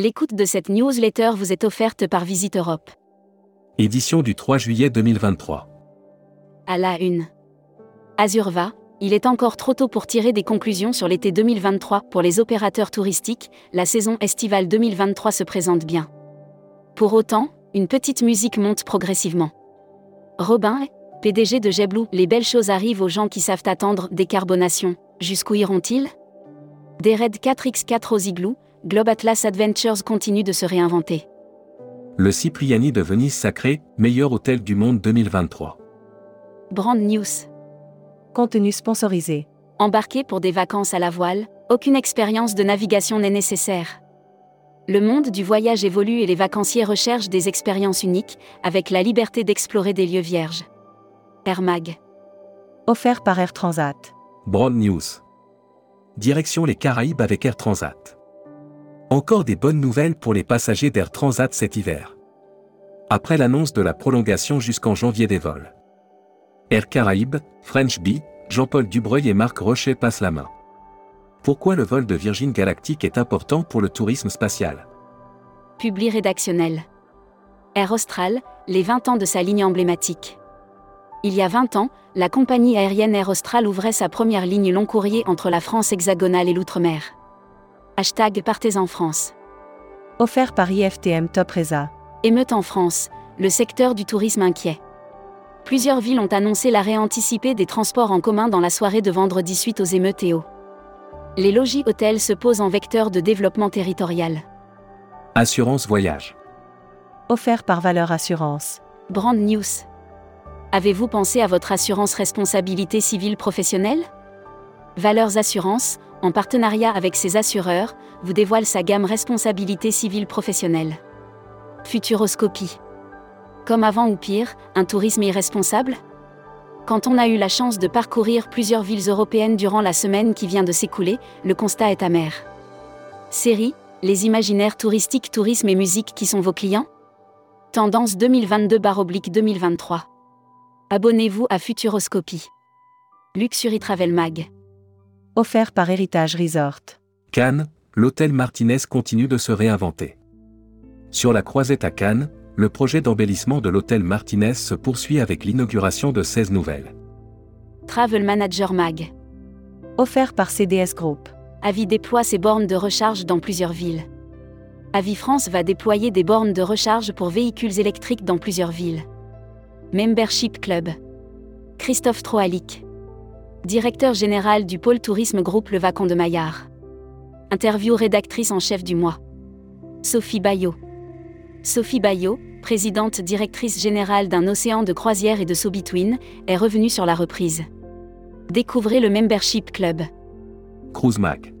L'écoute de cette newsletter vous est offerte par Visite Europe. Édition du 3 juillet 2023. À la une. Azurva, il est encore trop tôt pour tirer des conclusions sur l'été 2023 pour les opérateurs touristiques, la saison estivale 2023 se présente bien. Pour autant, une petite musique monte progressivement. Robin, PDG de JetBlue, les belles choses arrivent aux gens qui savent attendre décarbonation. Jusqu'où iront-ils? Des Red 4X4 aux igloos, Globe Atlas Adventures continue de se réinventer. Le Cipriani de Venise sacré, meilleur hôtel du monde 2023. Brand News. Contenu sponsorisé. Embarqué pour des vacances à la voile, aucune expérience de navigation n'est nécessaire. Le monde du voyage évolue et les vacanciers recherchent des expériences uniques, avec la liberté d'explorer des lieux vierges. Air Mag. Offert par Air Transat. Broad News. Direction les Caraïbes avec Air Transat. Encore des bonnes nouvelles pour les passagers d'Air Transat cet hiver. Après l'annonce de la prolongation jusqu'en janvier des vols. Air Caraïbes, French Bee, Jean-Paul Dubreuil et Marc Rocher passent la main. Pourquoi le vol de Virgin Galactic est important pour le tourisme spatial? Publi rédactionnel. Air Austral, les 20 ans de sa ligne emblématique. Il y a 20 ans, la compagnie aérienne Air Austral ouvrait sa première ligne long courrier entre la France hexagonale et l'outre-mer. Hashtag Partez en France. Offert par IFTM Top Reza. Émeute en France, le secteur du tourisme inquiet. Plusieurs villes ont annoncé l'arrêt anticipé des transports en commun dans la soirée de vendredi suite aux émeutes et aux. Les logis hôtels se posent en vecteur de développement territorial. Assurance voyage. Offert par Valeur Assurance. Brand News. Avez-vous pensé à votre assurance responsabilité civile professionnelle? Valeurs Assurance, en partenariat avec ses assureurs, vous dévoile sa gamme responsabilité civile professionnelle. Futuroscopie. Comme avant ou pire, un tourisme irresponsable? Quand on a eu la chance de parcourir plusieurs villes européennes durant la semaine qui vient de s'écouler, le constat est amer. Série, les imaginaires touristiques, tourisme et musique qui sont vos clients? Tendance 2022-2023. Abonnez-vous à Futuroscopie. Luxury Travel Mag offert par Héritage Resort. Cannes, l'hôtel Martinez continue de se réinventer. Sur la croisette à Cannes, le projet d'embellissement de l'hôtel Martinez se poursuit avec l'inauguration de 16 nouvelles. Travel Manager Mag. Offert par CDS Group. Avis déploie ses bornes de recharge dans plusieurs villes. Avis France va déployer des bornes de recharge pour véhicules électriques dans plusieurs villes. Membership Club. Christophe Troalic directeur général du pôle tourisme groupe Le Vacon de Maillard. Interview rédactrice en chef du mois. Sophie Bayot. Sophie Bayot, présidente directrice générale d'un océan de croisière et de so between, est revenue sur la reprise. Découvrez le Membership Club. Cruise Mac.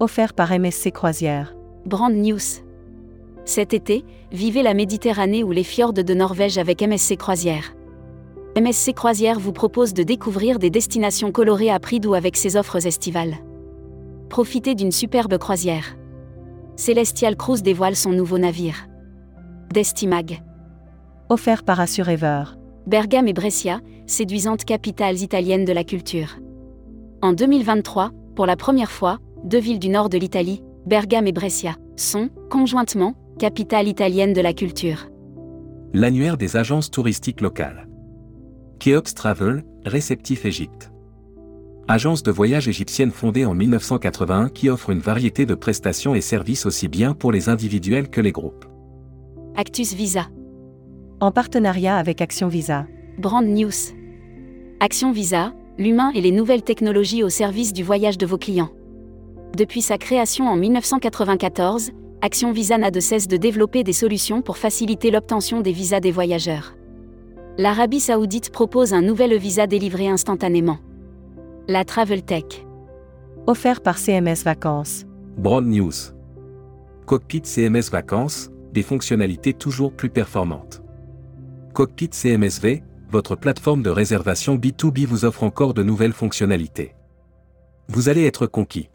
Offert par MSC Croisière. Brand News. Cet été, vivez la Méditerranée ou les fjords de Norvège avec MSC Croisière. MSC Croisière vous propose de découvrir des destinations colorées à prix doux avec ses offres estivales. Profitez d'une superbe croisière. Celestial Cruise dévoile son nouveau navire. Destimag. Offert par Assurever. Bergame et Brescia, séduisantes capitales italiennes de la culture. En 2023, pour la première fois, deux villes du nord de l'Italie, Bergame et Brescia, sont, conjointement, capitales italiennes de la culture. L'annuaire des agences touristiques locales. Keops Travel, réceptif Égypte. Agence de voyage égyptienne fondée en 1981 qui offre une variété de prestations et services aussi bien pour les individuels que les groupes. Actus Visa. En partenariat avec Action Visa. Brand News. Action Visa, l'humain et les nouvelles technologies au service du voyage de vos clients. Depuis sa création en 1994, Action Visa n'a de cesse de développer des solutions pour faciliter l'obtention des visas des voyageurs l'Arabie saoudite propose un nouvel visa délivré instantanément. La Travel Tech. Offert par CMS Vacances. Broad News. Cockpit CMS Vacances, des fonctionnalités toujours plus performantes. Cockpit CMSV, votre plateforme de réservation B2B vous offre encore de nouvelles fonctionnalités. Vous allez être conquis.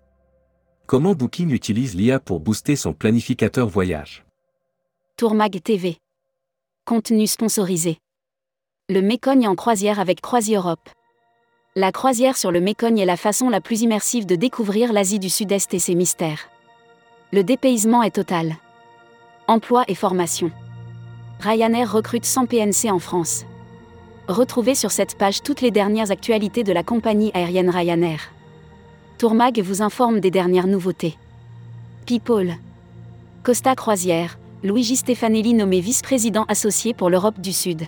Comment Booking utilise l'IA pour booster son planificateur voyage? Tourmag TV. Contenu sponsorisé le Mécogne en croisière avec CroisiEurope. La croisière sur le Mécogne est la façon la plus immersive de découvrir l'Asie du Sud-Est et ses mystères. Le dépaysement est total. Emploi et formation. Ryanair recrute 100 PNC en France. Retrouvez sur cette page toutes les dernières actualités de la compagnie aérienne Ryanair. Tourmag vous informe des dernières nouveautés. People. Costa Croisière, Luigi Stefanelli nommé vice-président associé pour l'Europe du Sud.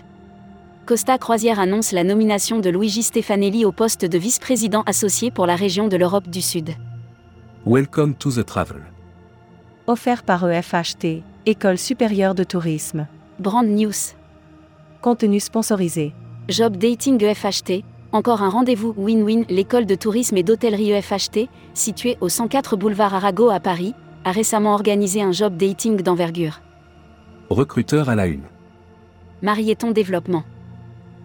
Costa Croisière annonce la nomination de Luigi Stefanelli au poste de vice-président associé pour la région de l'Europe du Sud. Welcome to the travel. Offert par EFHT, École supérieure de tourisme. Brand News. Contenu sponsorisé. Job Dating EFHT, encore un rendez-vous win-win. L'école de tourisme et d'hôtellerie EFHT, située au 104 boulevard Arago à Paris, a récemment organisé un job dating d'envergure. Recruteur à la une. Marieton Développement.